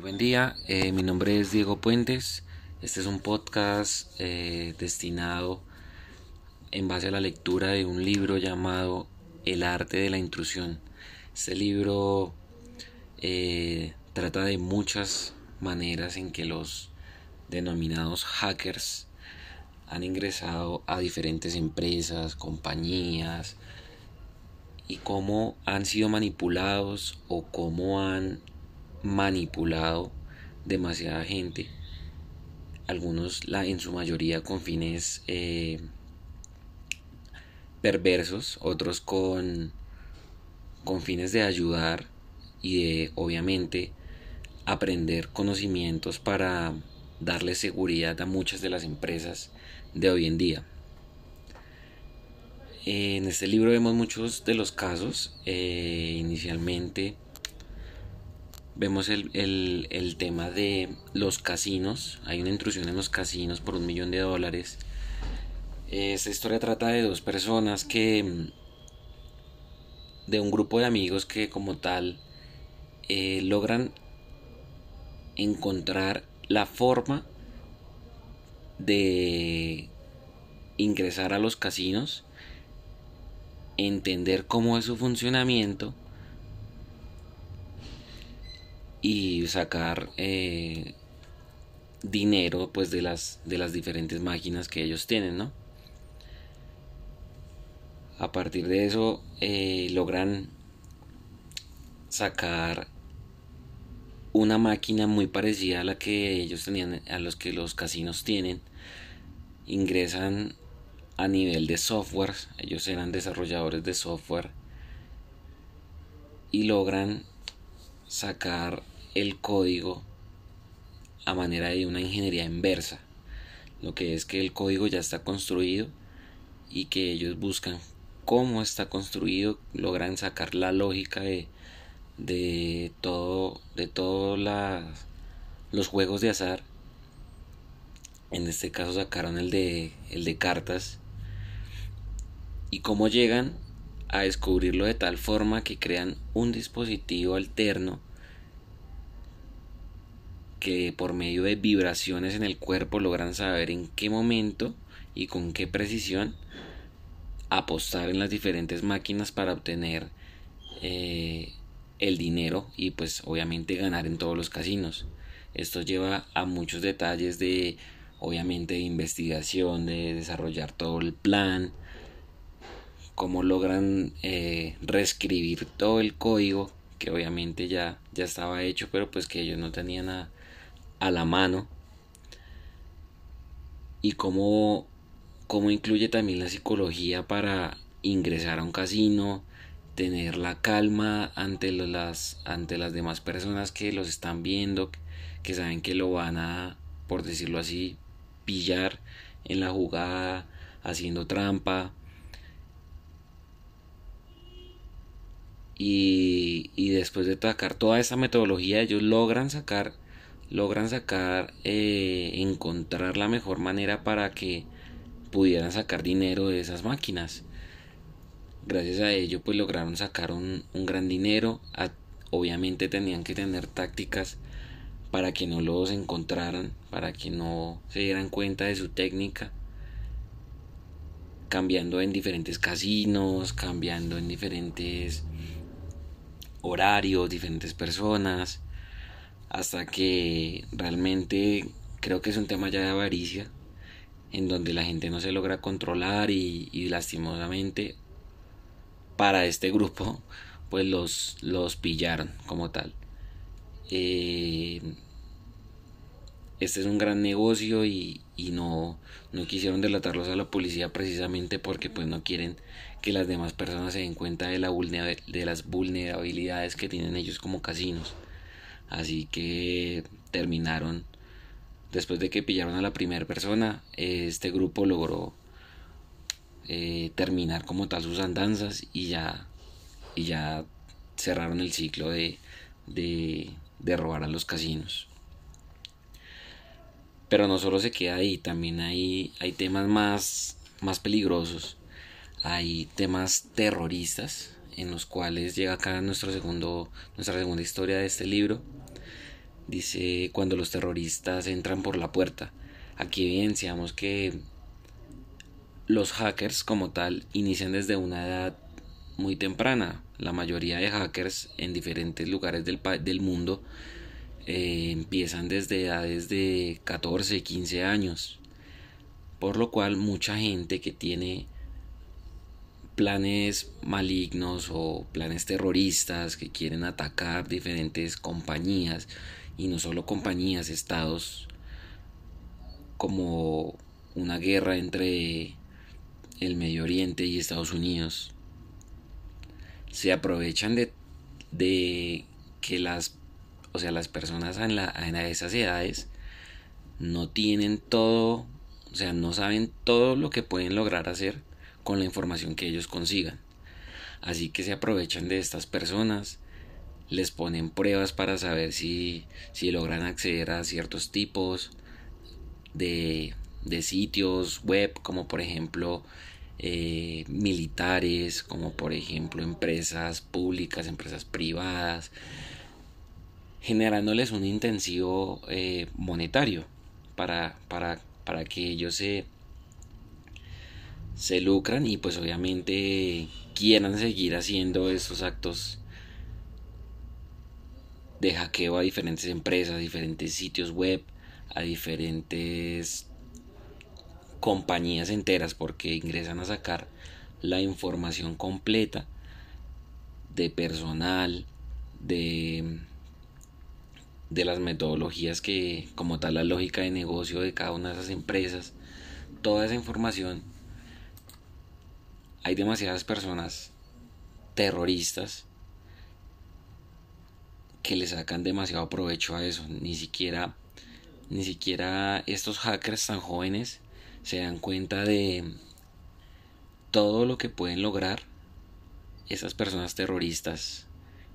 Buen día, eh, mi nombre es Diego Puentes. Este es un podcast eh, destinado en base a la lectura de un libro llamado El arte de la intrusión. Este libro eh, trata de muchas maneras en que los denominados hackers han ingresado a diferentes empresas, compañías y cómo han sido manipulados o cómo han manipulado demasiada gente. Algunos la en su mayoría con fines eh, perversos otros con con fines de ayudar y de obviamente aprender conocimientos para darle seguridad a muchas de las empresas de hoy en día. En este libro vemos muchos de los casos. Eh, inicialmente Vemos el, tema de los casinos. Hay una intrusión en los casinos por un millón de dólares. Esta historia trata de dos personas que... de un grupo de amigos que como tal eh, logran encontrar la forma de ingresar a los casinos, entender cómo es su funcionamiento y sacar eh, dinero pues de las de las diferentes máquinas que ellos tienen no a partir de eso eh, logran sacar una máquina muy parecida a la que ellos tenían a los que los casinos tienen. Ingresan a nivel de software ellos eran desarrolladores de software y logran sacar el código a manera de una ingeniería inversa. Lo que es que el código ya está construido y que ellos buscan cómo está construido, logran sacar la lógica de, de todo, de todos los juegos de azar. En este caso sacaron el de, el de cartas. Y cómo llegan a descubrirlo de tal forma que crean un dispositivo alterno que por medio de vibraciones en el cuerpo logran saber en qué momento y con qué precisión apostar en las diferentes máquinas para obtener eh, el dinero y pues obviamente ganar en todos los casinos. Esto lleva a muchos detalles de obviamente de investigación, de desarrollar todo el plan, cómo logran eh, reescribir todo el código que obviamente ya, ya estaba hecho, pero pues que ellos no tenían a, a la mano. Y cómo, cómo incluye también la psicología para ingresar a un casino, tener la calma ante las, ante las demás personas que los están viendo, que saben que lo van a, por decirlo así, pillar en la jugada, haciendo trampa, y, después de atacar toda esa metodología ellos logran sacar logran sacar eh, encontrar la mejor manera para que pudieran sacar dinero de esas máquinas. Gracias a ello pues lograron sacar un, gran dinero. Obviamente tenían que tener tácticas para que no los encontraran para que no se dieran cuenta de su técnica cambiando en diferentes casinos cambiando en diferentes horarios, diferentes personas, hasta que realmente creo que es un tema ya de avaricia, en donde la gente no se logra controlar y, lastimosamente para este grupo pues los, los pillaron como tal. Eh, este es un gran negocio y, y no, no quisieron delatarlos a la policía precisamente porque pues no quieren que las demás personas se den cuenta de, la de las vulnerabilidades que tienen ellos como casinos. Así que terminaron, después de que pillaron a la primera persona, este grupo logró eh, terminar como tal sus andanzas y ya, y ya cerraron el ciclo de, de, de robar a los casinos. Pero no solo se queda ahí, también hay, hay temas más, más peligrosos. Hay temas terroristas en los cuales llega acá nuestro segundo, nuestra segunda historia de este libro, Dice cuando los terroristas entran por la puerta. Aquí evidenciamos que los hackers como tal inician desde una edad muy temprana. La mayoría de hackers en diferentes lugares del, del mundo eh, empiezan desde edades de 14, 15 años. Por lo cual mucha gente que tiene planes malignos o planes terroristas que quieren atacar diferentes compañías y no solo compañías, estados como una guerra entre el Medio Oriente y Estados Unidos se aprovechan de, de que las o sea las personas en, la, en esas edades no tienen todo o sea no saben todo lo que pueden lograr hacer con la información que ellos consigan. Así que se aprovechan de estas personas les ponen pruebas para saber si, si logran acceder a ciertos tipos de, de sitios web como por ejemplo eh, militares, como por ejemplo empresas públicas, empresas privadas, generándoles un intensivo eh, monetario para, para, para que ellos se, se lucran y pues obviamente quieran seguir haciendo estos actos de hackeo a diferentes empresas, a diferentes sitios web, a diferentes compañías enteras porque ingresan a sacar la información completa de personal, de, de las metodologías que, como tal, la lógica de negocio de cada una de esas empresas, toda esa información. Hay demasiadas personas terroristas que le sacan demasiado provecho a eso. Ni siquiera, ni siquiera estos hackers tan jóvenes se dan cuenta de todo lo que pueden lograr esas personas terroristas,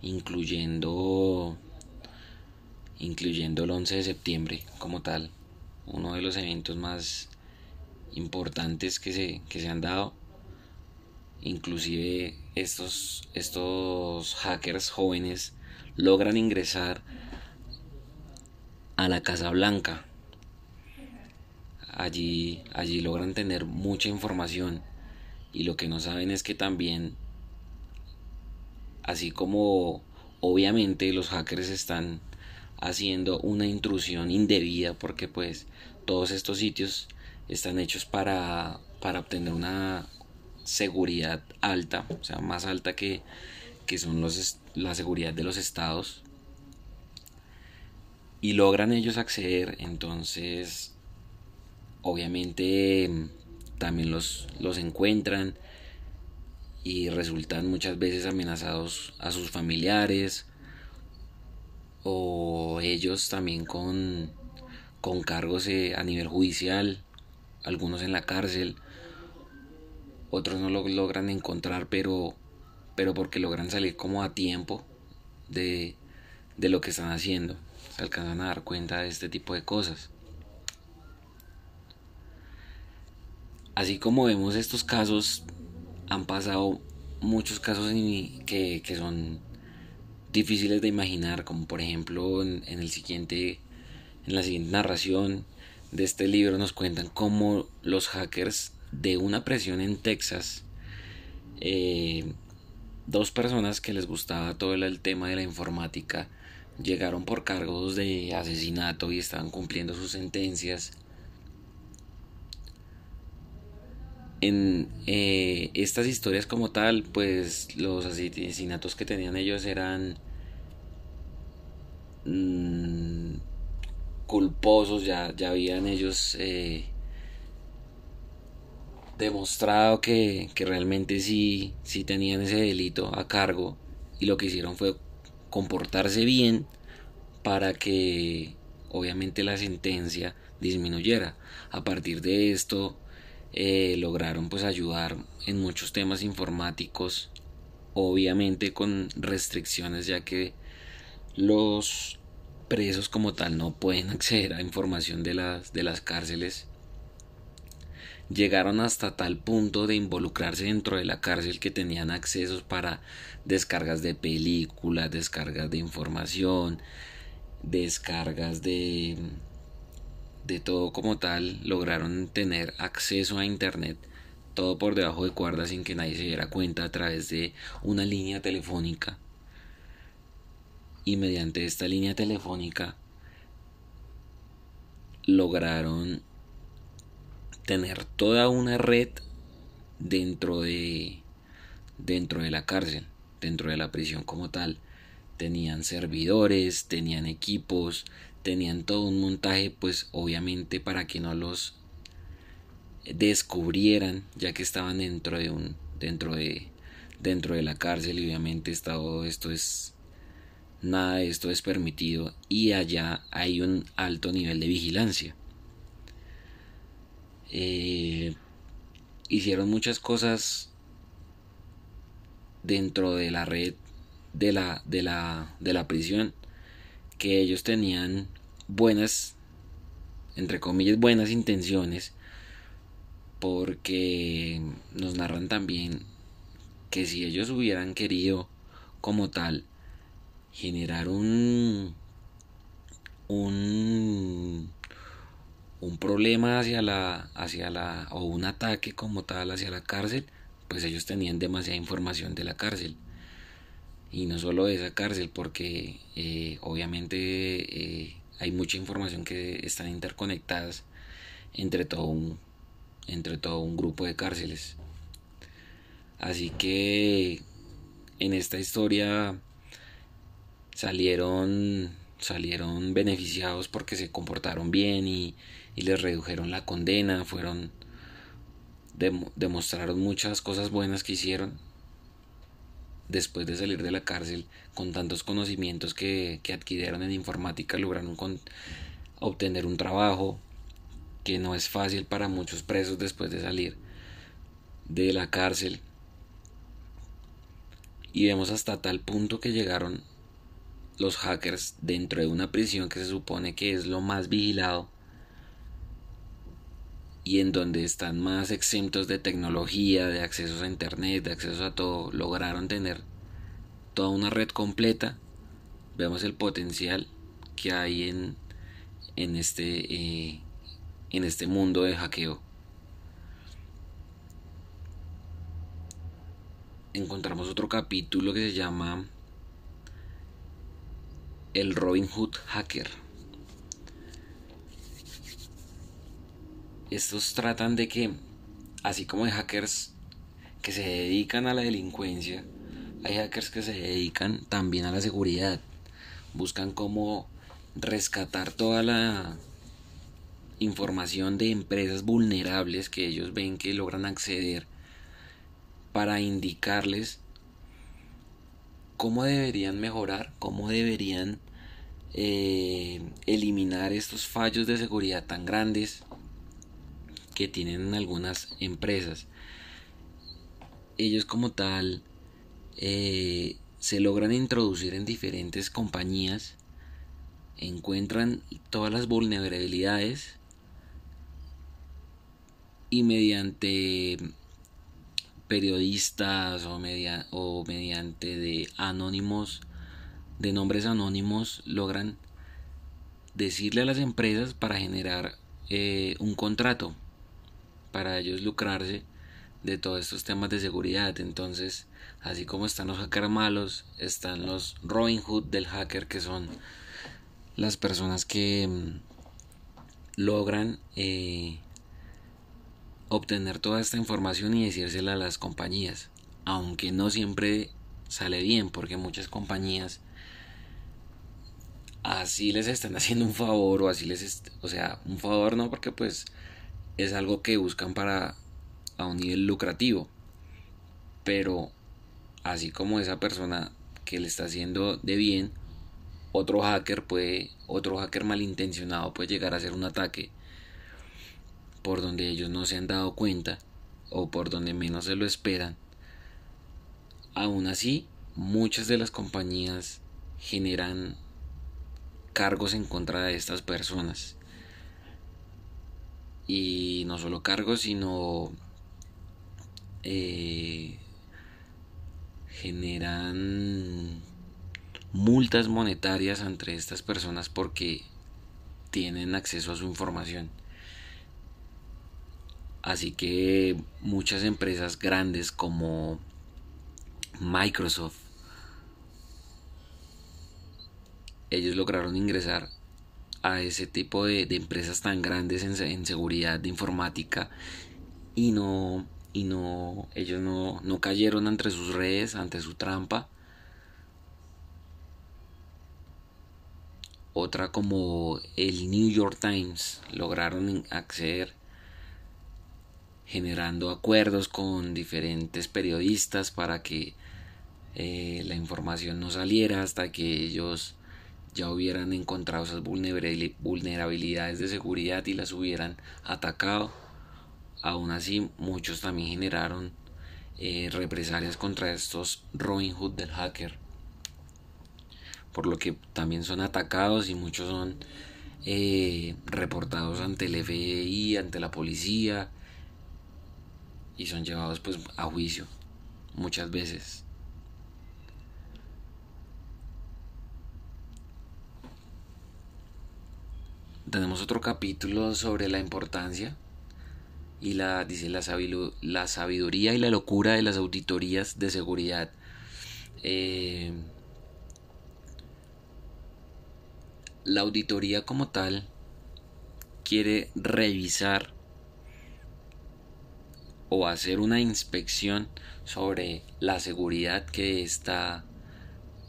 incluyendo incluyendo el 11 de septiembre como tal, uno de los eventos más importantes que se, que se han dado. Inclusive estos, estos hackers jóvenes logran ingresar a la Casa Blanca. Allí, allí logran tener mucha información y lo que no saben es que también, así como obviamente los hackers están haciendo una intrusión indebida porque pues todos estos sitios están hechos para, para obtener una seguridad alta, o sea, más alta que, que son los, la seguridad de los estados. Y logran ellos acceder entonces obviamente también los, los encuentran y resultan muchas veces amenazados a sus familiares o ellos también con, con cargos eh, a nivel judicial, algunos en la cárcel, otros no lo logran encontrar pero, pero porque logran salir como a tiempo de, de lo que están haciendo, se alcanzan a dar cuenta de este tipo de cosas. así como vemos estos casos, han pasado muchos casos que, que son difíciles de imaginar, como por ejemplo en, el siguiente, en la siguiente narración de este libro nos cuentan cómo los hackers de una presión en Texas, eh, dos personas que les gustaba todo el tema de la informática, llegaron por cargos de asesinato y estaban cumpliendo sus sentencias. En eh, estas historias como tal, pues los asesinatos que tenían ellos eran mm, culposos, ya, ya habían ellos eh, demostrado que, que, realmente sí, sí tenían ese delito a cargo y lo que hicieron fue comportarse bien para que obviamente la sentencia disminuyera. A partir de esto, eh, lograron pues ayudar en muchos temas informáticos obviamente con restricciones ya que los presos como tal no pueden acceder a información de las, de las cárceles llegaron hasta tal punto de involucrarse dentro de la cárcel que tenían accesos para descargas de películas, descargas de información, descargas de de todo como tal lograron tener acceso a internet todo por debajo de cuerda sin que nadie se diera cuenta a través de una línea telefónica. Y mediante esta línea telefónica lograron tener toda una red dentro de dentro de la cárcel, dentro de la prisión como tal. Tenían servidores, tenían equipos, tenían todo un montaje, pues obviamente para que no los descubrieran, ya que estaban dentro de un dentro de dentro de la cárcel y obviamente todo esto es nada de esto es permitido y allá hay un alto nivel de vigilancia. Eh, hicieron muchas cosas dentro de la red de la, de la, de la prisión que ellos tenían buenas, entre comillas, buenas intenciones, porque nos narran también que si ellos hubieran querido como tal generar un un un problema hacia la hacia la o un ataque como tal hacia la cárcel pues ellos tenían demasiada información de la cárcel. Y no solo de esa cárcel porque eh, obviamente eh, hay mucha información que están interconectadas entre todo un entre todo un grupo de cárceles. Así que en esta historia salieron salieron beneficiados porque se comportaron bien y, les redujeron la condena, fueron demostraron muchas cosas buenas que hicieron después de salir de la cárcel con tantos conocimientos que, que adquirieron en informática lograron obtener un trabajo que no es fácil para muchos presos después de salir de la cárcel. Y vemos hasta tal punto que llegaron los hackers dentro de una prisión que se supone que es lo más vigilado y en donde están más exentos de tecnología, de acceso a internet, de acceso a todo, lograron tener toda una red completa. Vemos el potencial que hay en, en, este, eh, en este mundo de hackeo. Encontramos otro capítulo que se llama el Robin Hood Hacker. Estos tratan de que, así como hay hackers que se dedican a la delincuencia, hay hackers que se dedican también a la seguridad. Buscan cómo rescatar toda la información de empresas vulnerables que ellos ven que logran acceder para indicarles cómo deberían mejorar, cómo deberían eh, eliminar estos fallos de seguridad tan grandes que tienen algunas empresas. Ellos como tal eh, se logran introducir en diferentes compañías, encuentran todas las vulnerabilidades y mediante periodistas o, media, o mediante de anónimos, de nombres anónimos, logran decirle a las empresas para generar eh, un contrato, para ellos lucrarse de todos estos temas de seguridad. Entonces, así como están los hackers malos, están los Robin Hood del hacker, que son las personas que mm, logran eh, obtener toda esta información y decírsela a las compañías, aunque no siempre sale bien porque muchas compañías así les están haciendo un favor o así les o sea, un favor no porque pues es algo que buscan para a un nivel lucrativo. Pero así como esa persona que le está haciendo de bien, otro hacker puede otro hacker malintencionado puede llegar a hacer un ataque por donde ellos no se han dado cuenta o por donde menos se lo esperan. Aún así, muchas de las compañías generan cargos en contra de estas personas. Y no solo cargos, sino eh, generan multas monetarias entre estas personas porque tienen acceso a su información. Así que muchas empresas grandes como Microsoft, ellos lograron ingresar a ese tipo de, empresas tan grandes en, seguridad de informática y no y no ellos no, no cayeron entre sus redes ante su trampa. Otra como el New York Times lograron acceder generando acuerdos con diferentes periodistas para que eh, la información no saliera hasta que ellos ya hubieran encontrado esas vulnerabilidades de seguridad y las hubieran atacado. Aún así, muchos también generaron eh, represalias contra estos Robin Hood del hacker, por lo que también son atacados y muchos son eh, reportados ante el FBI, ante la policía, y son llevados pues a juicio muchas veces. Tenemos otro capítulo sobre la importancia y la dice la, la sabiduría y la locura de las auditorías de seguridad. Eh, la auditoría como tal quiere revisar o hacer una inspección sobre la seguridad que está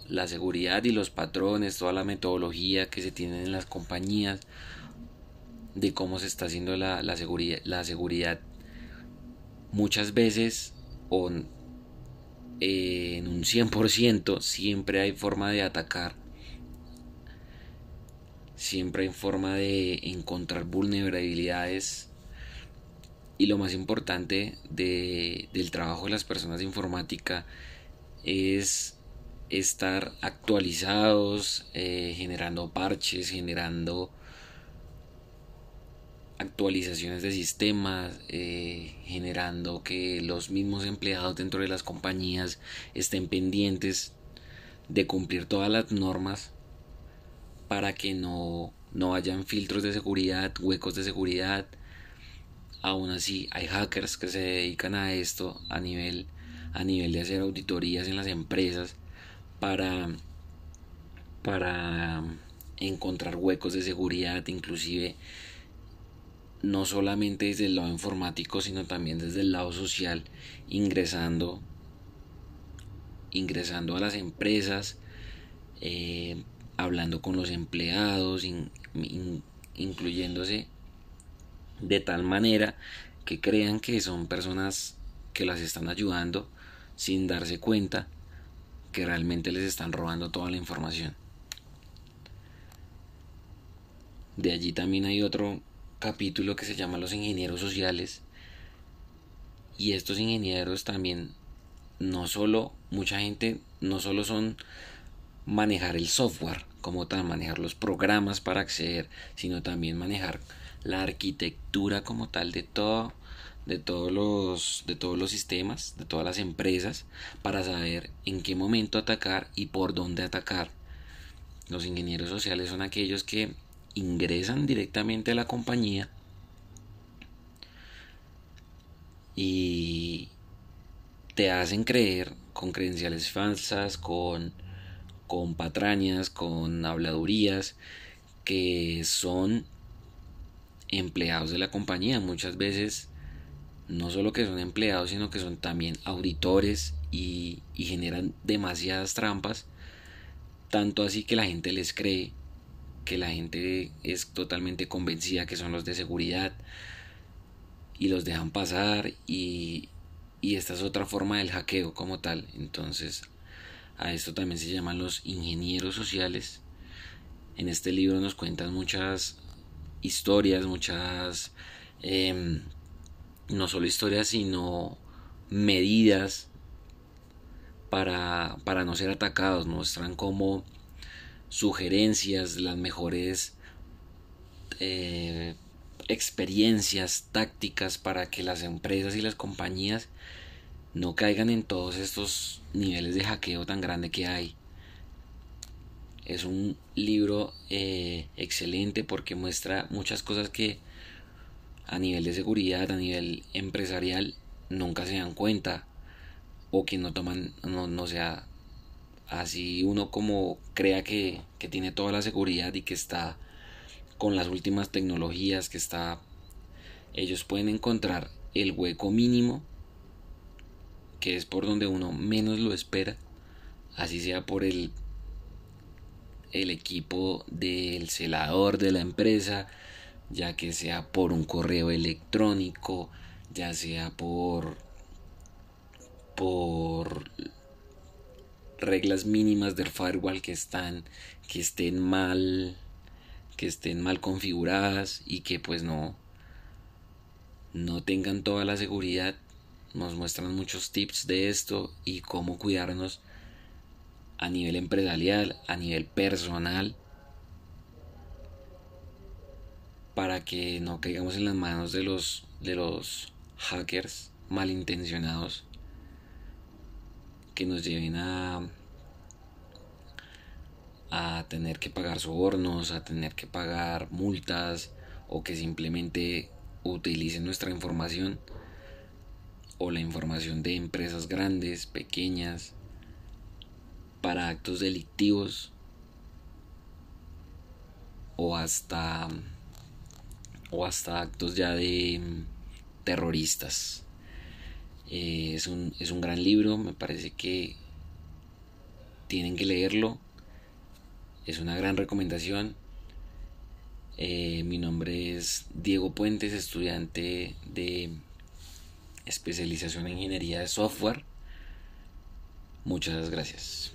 la seguridad y los patrones, toda la metodología que se tienen en las compañías, de cómo se está haciendo la, seguridad, la seguridad. Muchas veces, o en un 100%, siempre hay forma de atacar. Siempre hay forma de encontrar vulnerabilidades y lo más importante de, del trabajo de las personas de informática es estar actualizados, eh, generando parches, generando actualizaciones de sistemas, eh, generando que los mismos empleados dentro de las compañías estén pendientes de cumplir todas las normas para que no, no hayan filtros de seguridad, huecos de seguridad, aún así hay hackers que se dedican a esto a nivel, a nivel de hacer auditorías en las empresas para, para encontrar huecos de seguridad, inclusive no solamente desde el lado informático, sino también desde el lado social, ingresando, ingresando a las empresas, eh, hablando con los empleados, incluyéndose de tal manera que crean que son personas que las están ayudando sin darse cuenta que realmente les están robando toda la información. De allí también hay otro capítulo que se llama Los ingenieros sociales. Y estos ingenieros también, no solo, mucha gente, no solo son manejar el software como tal, manejar los programas para acceder, sino también manejar la arquitectura como tal de todo de todos los de todos los sistemas de todas las empresas para saber en qué momento atacar y por dónde atacar. Los ingenieros sociales son aquellos que ingresan directamente a la compañía y te hacen creer con credenciales falsas, con, con patrañas, con habladurías, que son empleados de la compañía. Muchas veces no solo que son empleados, sino que son también auditores y, generan demasiadas trampas. Tanto así que la gente les cree, que la gente es totalmente convencida que son los de seguridad y los dejan pasar y, y esta es otra forma del hackeo como tal. Entonces a esto también se llaman los ingenieros sociales. En este libro nos cuentan muchas historias, muchas, em, no solo historias, sino medidas para, para no ser atacados. Muestran como sugerencias, las mejores eh, experiencias tácticas para que las empresas y las compañías no caigan en todos estos niveles de hackeo tan grande que hay. Es un libro eh, excelente porque muestra muchas cosas que a nivel de seguridad, a nivel empresarial, nunca se dan cuenta o que no toman, no, no sea así uno como crea que, que tiene toda la seguridad y que está con las últimas tecnologías, que está, ellos pueden encontrar el hueco mínimo, que es por donde uno menos lo espera, así sea por el el equipo del celador de la empresa, ya que sea por un correo electrónico, ya sea por por reglas mínimas del firewall que están que estén mal que estén mal configuradas y que pues no no tengan toda la seguridad nos muestran muchos tips de esto y cómo cuidarnos a nivel empresarial, a nivel personal, para que no caigamos en las manos de los, de los hackers malintencionados que nos lleven a, a tener que pagar sobornos, a tener que pagar multas o que simplemente utilicen nuestra información o la información de empresas grandes, pequeñas, para actos delictivos o hasta o hasta actos ya de terroristas. Eh, es, un, es un gran libro, me parece que tienen que leerlo. Es una gran recomendación. Eh, mi nombre es Diego Puentes, estudiante de especialización en ingeniería de software. Muchas gracias.